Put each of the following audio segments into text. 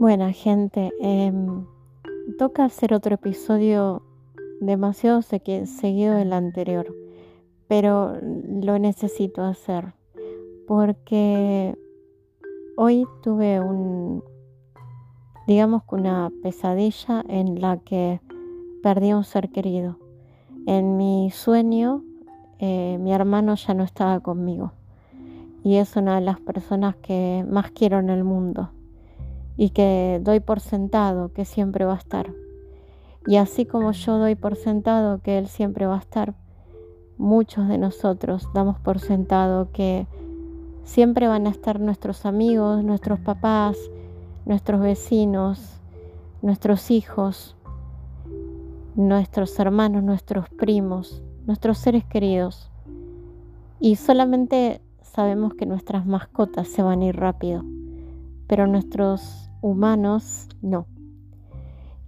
Buena gente, em, toca hacer otro episodio demasiado seguido del anterior, pero lo necesito hacer porque hoy tuve un, digamos que una pesadilla en la que perdí a un ser querido. En mi sueño, eh, mi hermano ya no estaba conmigo y es una de las personas que más quiero en el mundo y que doy por sentado que siempre va a estar. Y así como yo doy por sentado que Él siempre va a estar, muchos de nosotros damos por sentado que siempre van a estar nuestros amigos, nuestros papás, nuestros vecinos, nuestros hijos, nuestros hermanos, nuestros primos, nuestros seres queridos. Y solamente sabemos que nuestras mascotas se van a ir rápido, pero nuestros humanos no.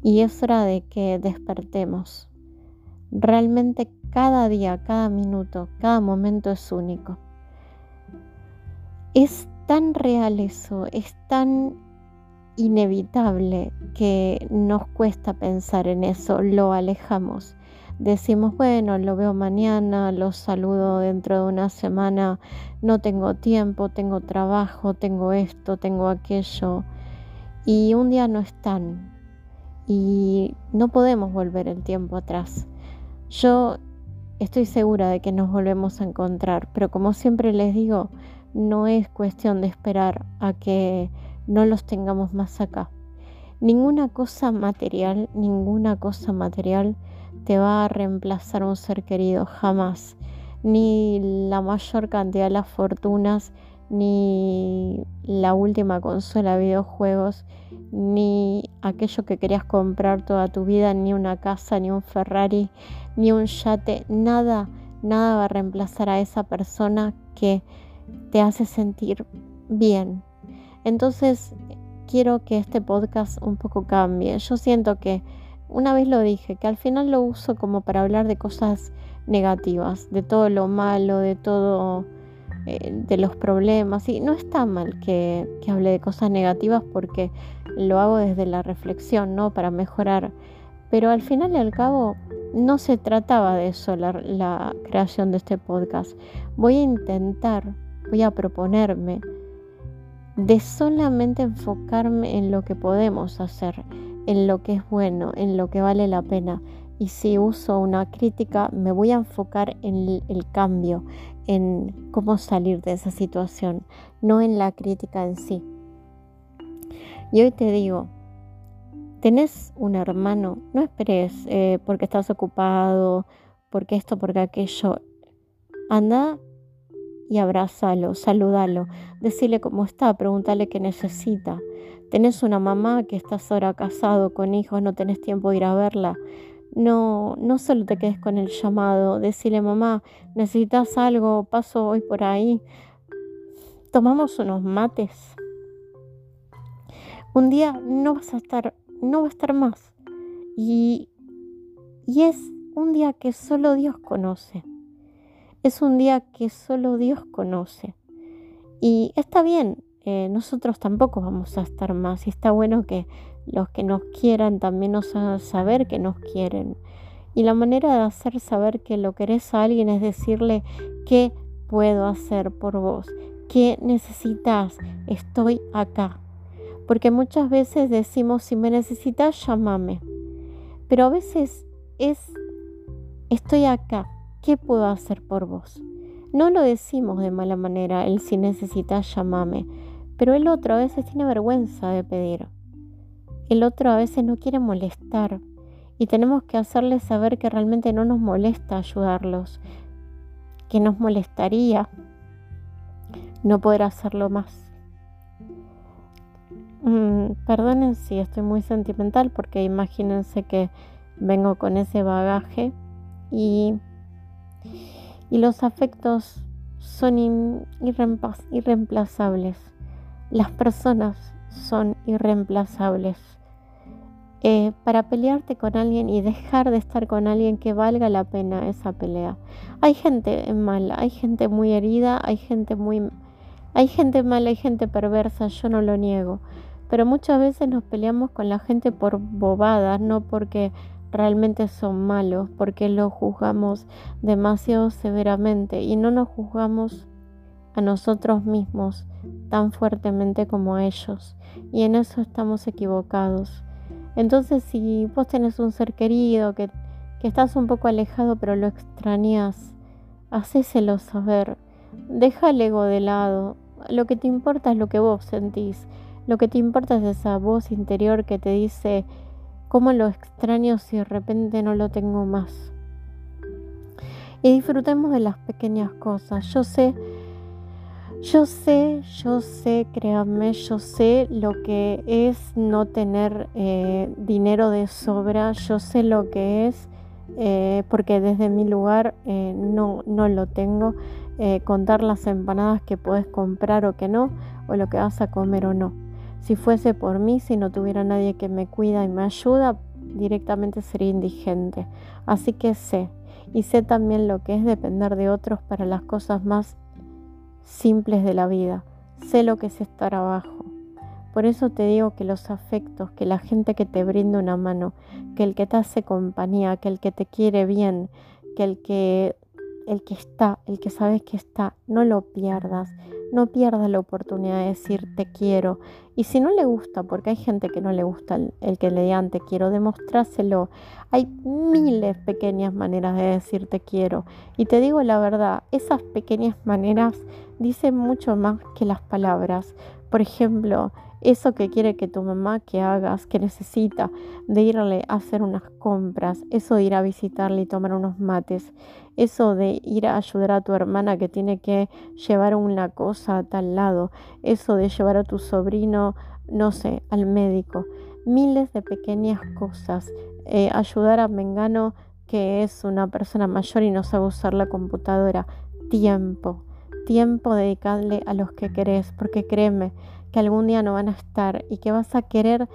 Y es hora de que despertemos. Realmente cada día, cada minuto, cada momento es único. Es tan real eso, es tan inevitable que nos cuesta pensar en eso, lo alejamos. Decimos, bueno, lo veo mañana, lo saludo dentro de una semana, no tengo tiempo, tengo trabajo, tengo esto, tengo aquello y un día no están y no podemos volver el tiempo atrás. Yo estoy segura de que nos volvemos a encontrar, pero como siempre les digo, no es cuestión de esperar a que no los tengamos más acá. Ninguna cosa material, ninguna cosa material te va a reemplazar un ser querido, jamás. Ni la mayor cantidad de las fortunas, ni la última consola de videojuegos, ni aquello que querías comprar toda tu vida, ni una casa, ni un Ferrari, ni un yate, nada, nada va a reemplazar a esa persona que te hace sentir bien. Entonces, quiero que este podcast un poco cambie. Yo siento que, una vez lo dije, que al final lo uso como para hablar de cosas negativas, de todo lo malo, de todo eh, de los problemas. Y no está mal que, hable de cosas negativas porque lo hago desde la reflexión, ¿no? Para mejorar. Pero al final y al cabo no se trataba de eso la, la creación de este podcast. Voy a intentar, voy a proponerme de solamente enfocarme en lo que podemos hacer, en lo que es bueno, en lo que vale la pena. Y si uso una crítica, me voy a enfocar en el cambio, en cómo salir de esa situación, no en la crítica en sí. Y hoy te digo, tenés un hermano, no esperes eh, porque estás ocupado, porque esto, porque aquello. Anda y abrázalo, salúdalo, decirle cómo está, pregúntale qué necesita. Tenés una mamá que estás ahora casado con hijos, no tenés tiempo de ir a verla no, no solo te quedes con el llamado, decirle mamá, necesitas algo, paso hoy por ahí, tomamos unos mates. Un día no vas a estar, no va a estar más. Y, y es un día que solo Dios conoce. Es un día que solo Dios conoce. Y está bien, eh, nosotros tampoco vamos a estar más. Y está bueno que los que nos quieran también nos hagan saber que nos quieren. Y la manera de hacer saber que lo querés a alguien es decirle qué puedo hacer por vos, qué necesitas, estoy acá. Porque muchas veces decimos, si me necesitas, llámame. Pero a veces es, estoy acá, ¿qué puedo hacer por vos? No lo decimos de mala manera, el si necesitas, llámame. Pero el otro a veces tiene vergüenza de pedir. El otro a veces no quiere molestar y tenemos que hacerles saber que realmente no nos molesta ayudarlos, que nos molestaría no poder hacerlo más. Mm, perdonen si estoy muy sentimental porque imagínense que vengo con ese bagaje y, y los afectos son irreemplazables. Las personas son irreemplazables. Eh, para pelearte con alguien y dejar de estar con alguien que valga la pena esa pelea. Hay gente mala, hay gente muy herida, hay gente muy... Hay gente mala, hay gente perversa, yo no lo niego, Pero muchas veces nos peleamos con la gente por bobadas, no porque realmente son malos, porque los juzgamos demasiado severamente y no nos juzgamos a nosotros mismos tan fuertemente como a ellos. Y en eso estamos equivocados. Entonces, si vos tenés un ser querido que, que estás un poco alejado pero lo extrañas, hacéselo saber. Deja el ego de lado. Lo que te importa es lo que vos sentís. Lo que te importa es esa voz interior que te dice cómo lo extraño si de repente no lo tengo más. Y disfrutemos de las pequeñas cosas. Yo sé yo sé, yo sé, créanme, yo sé lo que es no tener eh, dinero de sobra, yo sé lo que es, eh, porque desde mi lugar eh, no, no lo tengo, contar las empanadas que puedes comprar o que no, o lo que vas a comer o no. Si fuese por mí, si no tuviera nadie que me cuida y me ayuda, directamente sería indigente. Así que sé, y sé también lo que es depender de otros para las cosas más simples de la vida. Sé lo que es estar abajo. Por eso te digo que los afectos, que la gente que te brinda una mano, que el que te hace compañía, que el que te quiere bien, que el que el que está, el que sabes que está, no lo pierdas. No pierdas la oportunidad de decir te quiero. Y si no le gusta, porque hay gente que no le gusta el, que le digan te quiero, demostrárselo. Hay miles pequeñas maneras de decir te quiero. Y te digo la verdad, esas pequeñas maneras dicen mucho más que las palabras. Por ejemplo, eso que quiere que tu mamá que hagas, que necesita de irle a hacer unas compras, eso de ir a visitarle y tomar unos mates, eso de ir a ayudar a tu hermana que tiene que llevar una cosa a tal lado, eso de llevar a tu sobrino, no sé, al médico, miles de pequeñas cosas, eh, ayudar a Mengano que es una persona mayor y no sabe usar la computadora, tiempo, tiempo dedicarle a los que querés, porque créeme, que algún día no van a estar y que vas a querer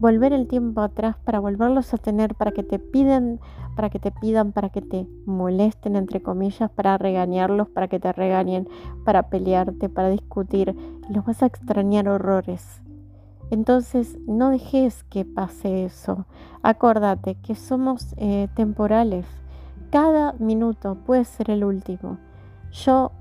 volver el tiempo atrás para volverlos a tener, para que te piden, para que te pidan, para que te molesten, entre comillas, para regañarlos, para que te regañen, para pelearte, para discutir. Los vas a extrañar horrores. Entonces, no dejes que pase eso. Acordate que somos eh, temporales. Cada minuto puede ser el último. Yo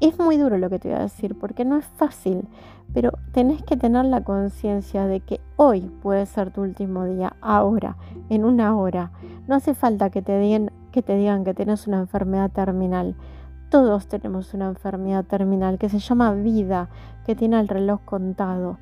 es muy duro lo que te voy a decir porque no es fácil, pero tenés que tener la conciencia de que hoy puede ser tu último día, ahora, en una hora. No hace falta que te digan que, te digan que tienes una enfermedad terminal. Todos tenemos una enfermedad terminal que se llama vida, que tiene el reloj contado.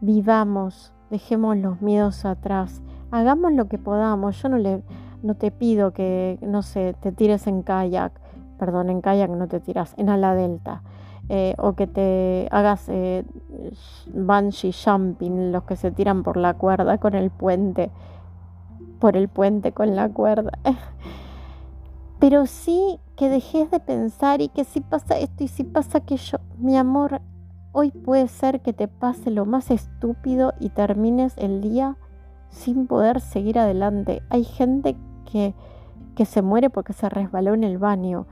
Vivamos, dejemos los miedos atrás, hagamos lo que podamos. Yo no, le, no te pido que, no sé, te tires en kayak perdón, en kayak no te tiras, en ala delta. Eh, o que te hagas eh, bungee jumping, los que se tiran por la cuerda con el puente, por el puente con la cuerda. Pero sí que dejes de pensar y que si pasa esto y si pasa aquello, mi amor, hoy puede ser que te pase lo más estúpido y termines el día sin poder seguir adelante. Hay gente que que se muere porque se resbaló en el baño.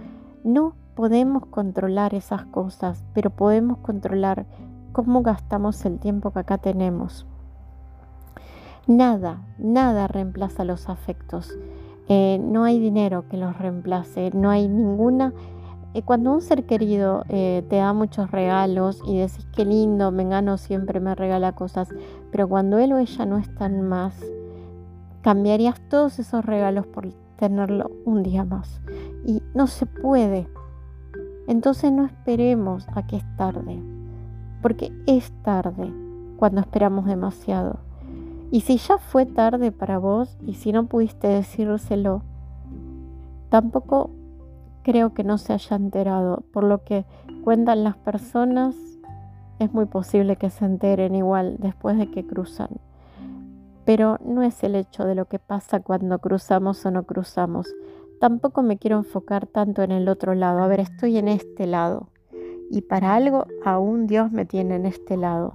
No podemos controlar esas cosas, pero podemos controlar cómo gastamos el tiempo que acá tenemos. Nada, nada reemplaza los afectos. Eh, no hay dinero que los reemplace, no hay ninguna... Eh, cuando un ser querido eh, te da muchos regalos y decís qué lindo, Mengano siempre me regala cosas, pero cuando él o ella no están más, cambiarías todos esos regalos por tenerlo un día más. Y no se puede. Entonces no esperemos a que es tarde, porque es tarde cuando esperamos demasiado. Y si ya fue tarde para vos y si no pudiste decírselo, tampoco creo que no se haya enterado. Por lo que cuentan las personas, es muy posible que se enteren igual después de que cruzan. Pero no es el hecho de lo que pasa cuando cruzamos o no cruzamos. Tampoco me quiero enfocar tanto en el otro lado. A ver, estoy en este lado. Y para algo aún Dios me tiene en este lado.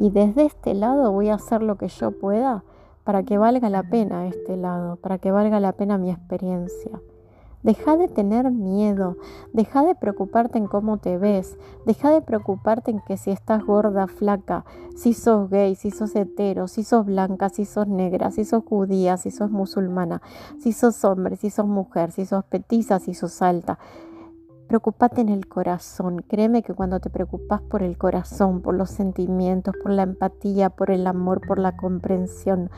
Y desde este lado voy a hacer lo que yo pueda para que valga la pena este lado, para que valga la pena mi experiencia. Deja de tener miedo, deja de preocuparte en cómo te ves, deja de preocuparte en que si estás gorda, flaca, si sos gay, si sos hetero, si sos blanca, si sos negra, si sos judía, si sos musulmana, si sos hombre, si sos mujer, si sos petiza, si sos alta. Preocupate en el corazón. Créeme que cuando te preocupas por el corazón, por los sentimientos, por la empatía, por el amor, por la comprensión,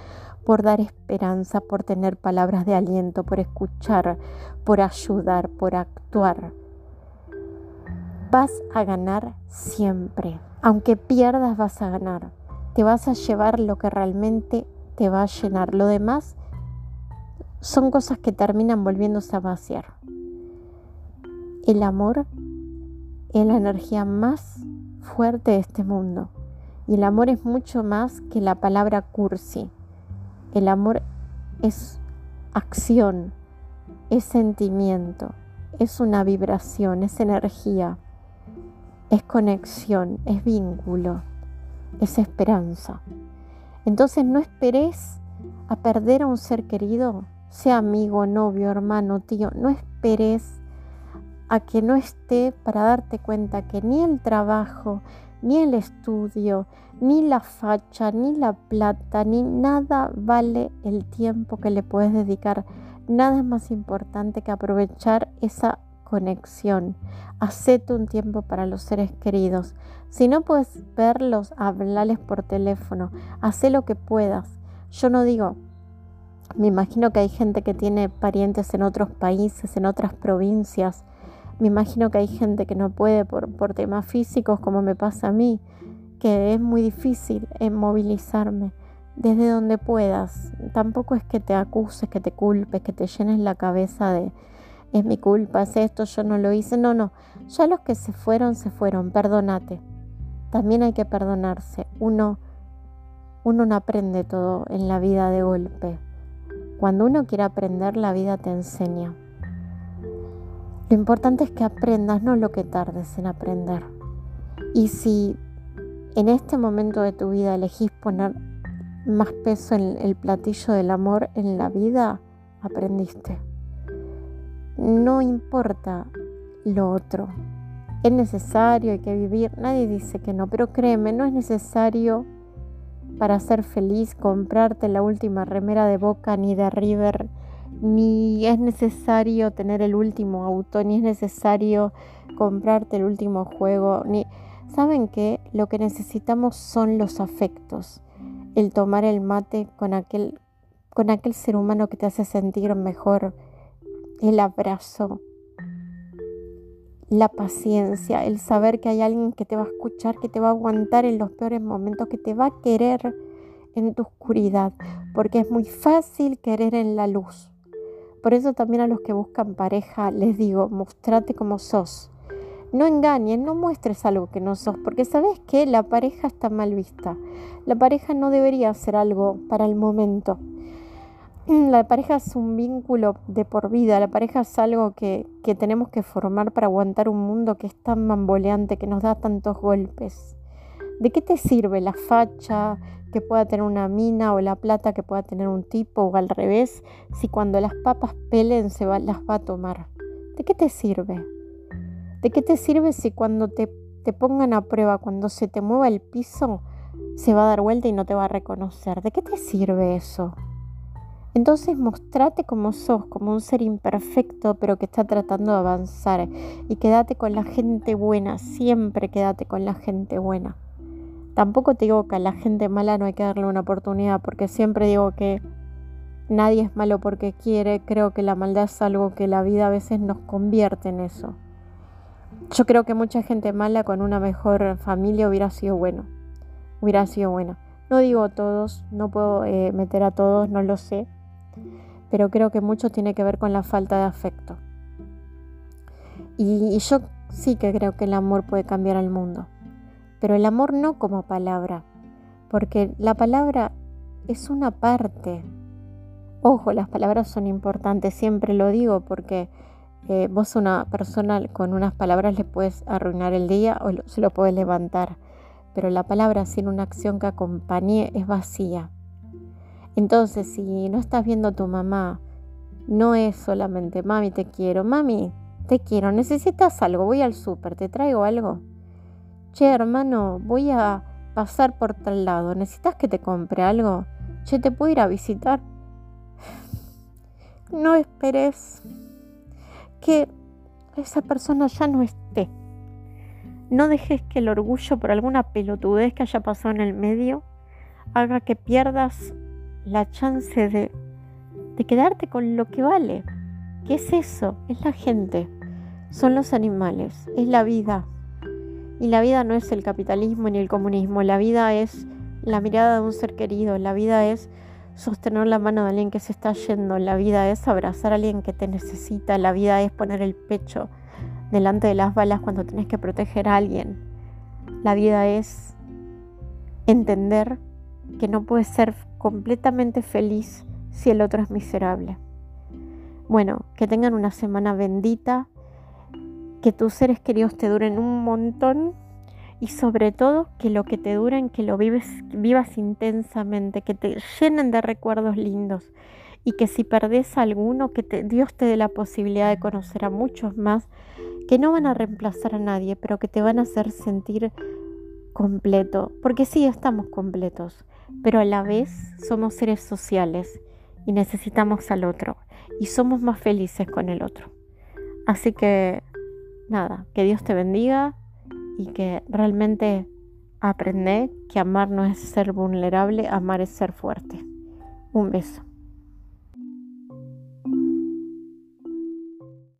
por dar esperanza, por tener palabras de aliento, por escuchar, por ayudar, por actuar. Vas a ganar siempre. Aunque pierdas, vas a ganar. Te vas a llevar lo que realmente te va a llenar. Lo demás son cosas que terminan volviéndose a vaciar. El amor es la energía más fuerte de este mundo. Y el amor es mucho más que la palabra cursi. El amor es acción, es sentimiento, es una vibración, es energía, es conexión, es vínculo, es esperanza. Entonces no esperes a perder a un ser querido, sea amigo, novio, hermano, tío, no esperes a que no esté para darte cuenta que ni el trabajo, ni el estudio, ni la facha, ni la plata, ni nada vale el tiempo que le puedes dedicar. Nada es más importante que aprovechar esa conexión. Hacete un tiempo para los seres queridos. Si no puedes verlos, hablarles por teléfono. Haz lo que puedas. Yo no digo, me imagino que hay gente que tiene parientes en otros países, en otras provincias. Me imagino que hay gente que no puede por, por temas físicos, como me pasa a mí, que es muy difícil movilizarme desde donde puedas. Tampoco es que te acuses, que te culpes, que te llenes la cabeza de es mi culpa, es esto, yo no lo hice. No, no. Ya los que se fueron, se fueron. Perdónate. También hay que perdonarse. Uno, uno no aprende todo en la vida de golpe. Cuando uno quiere aprender, la vida te enseña. Lo importante es que aprendas, no lo que tardes en aprender. Y si en este momento de tu vida elegís poner más peso en el platillo del amor en la vida, aprendiste. No importa lo otro. Es necesario, hay que vivir. Nadie dice que no, pero créeme, no es necesario para ser feliz comprarte la última remera de Boca ni de River ni es necesario tener el último auto, ni es necesario comprarte el último juego, ni saben que lo que necesitamos son los afectos, el tomar el mate con aquel con aquel ser humano que te hace sentir mejor, el abrazo, la paciencia, el saber que hay alguien que te va a escuchar, que te va a aguantar en los peores momentos, que te va a querer en tu oscuridad, porque es muy fácil querer en la luz. Por eso también a los que buscan pareja les digo, mostrate como sos. No engañes, no muestres algo que no sos, porque sabes que la pareja está mal vista. La pareja no debería ser algo para el momento. La pareja es un vínculo de por vida, la pareja es algo que, que tenemos que formar para aguantar un mundo que es tan mamboleante, que nos da tantos golpes. ¿De qué te sirve la facha, que pueda tener una mina o la plata que pueda tener un tipo o al revés, si cuando las papas pelen se va, las va a tomar? ¿De qué te sirve? ¿De qué te sirve si cuando te, te pongan a prueba, cuando se te mueva el piso, se va a dar vuelta y no te va a reconocer? ¿De qué te sirve eso? Entonces mostrate como sos, como un ser imperfecto, pero que está tratando de avanzar. Y quédate con la gente buena, siempre quédate con la gente buena. Tampoco te digo que a la gente mala no hay que darle una oportunidad, porque siempre digo que nadie es malo porque quiere. Creo que la maldad es algo que la vida a veces nos convierte en eso. Yo creo que mucha gente mala con una mejor familia hubiera sido bueno. Hubiera sido bueno. No digo todos, no puedo eh, meter a todos, no lo sé. Pero creo que mucho tiene que ver con la falta de afecto. y yo sí que creo que el amor puede cambiar al mundo pero el amor no como palabra, porque la palabra es una parte. Ojo, las palabras son importantes, siempre lo digo, porque eh, vos una persona con unas palabras le puedes arruinar el día o se lo puedes levantar, pero la palabra sin una acción que acompañe es vacía. Entonces, si no estás viendo a tu mamá No es solamente, mami, te quiero, mami, te quiero, necesitas algo, voy al súper, te traigo algo. Che, hermano, voy a pasar por tal lado, necesitas que te compre algo. Che, te puedo ir a visitar. No esperes que esa persona ya no esté. No dejes que el orgullo por alguna pelotudez que haya pasado en el medio haga que pierdas la chance de, de quedarte con lo que vale. ¿Qué es eso? Es la gente, son los animales, es la vida. Y la vida no es el capitalismo ni el comunismo, la vida es la mirada de un ser querido, la vida es sostener la mano de alguien que se está yendo, la vida es abrazar a alguien que te necesita, la vida es poner el pecho delante de las balas cuando tenés que proteger a alguien. La vida es entender que no puedes ser completamente feliz si el otro es miserable. Bueno, que tengan una semana bendita, que tus seres queridos te duren un montón y sobre todo que lo que te duren, que lo vives, vivas intensamente, que te llenen de recuerdos lindos y que si perdés alguno, que Dios te dé la posibilidad de conocer a muchos más que no van a reemplazar a nadie, pero que te van a hacer sentir completo, porque sí estamos completos, pero a la vez somos seres sociales y necesitamos al otro y somos más felices con el otro. Así que nada, que Dios te bendiga y que realmente aprende que amar no es ser vulnerable, amar es ser fuerte. Un beso.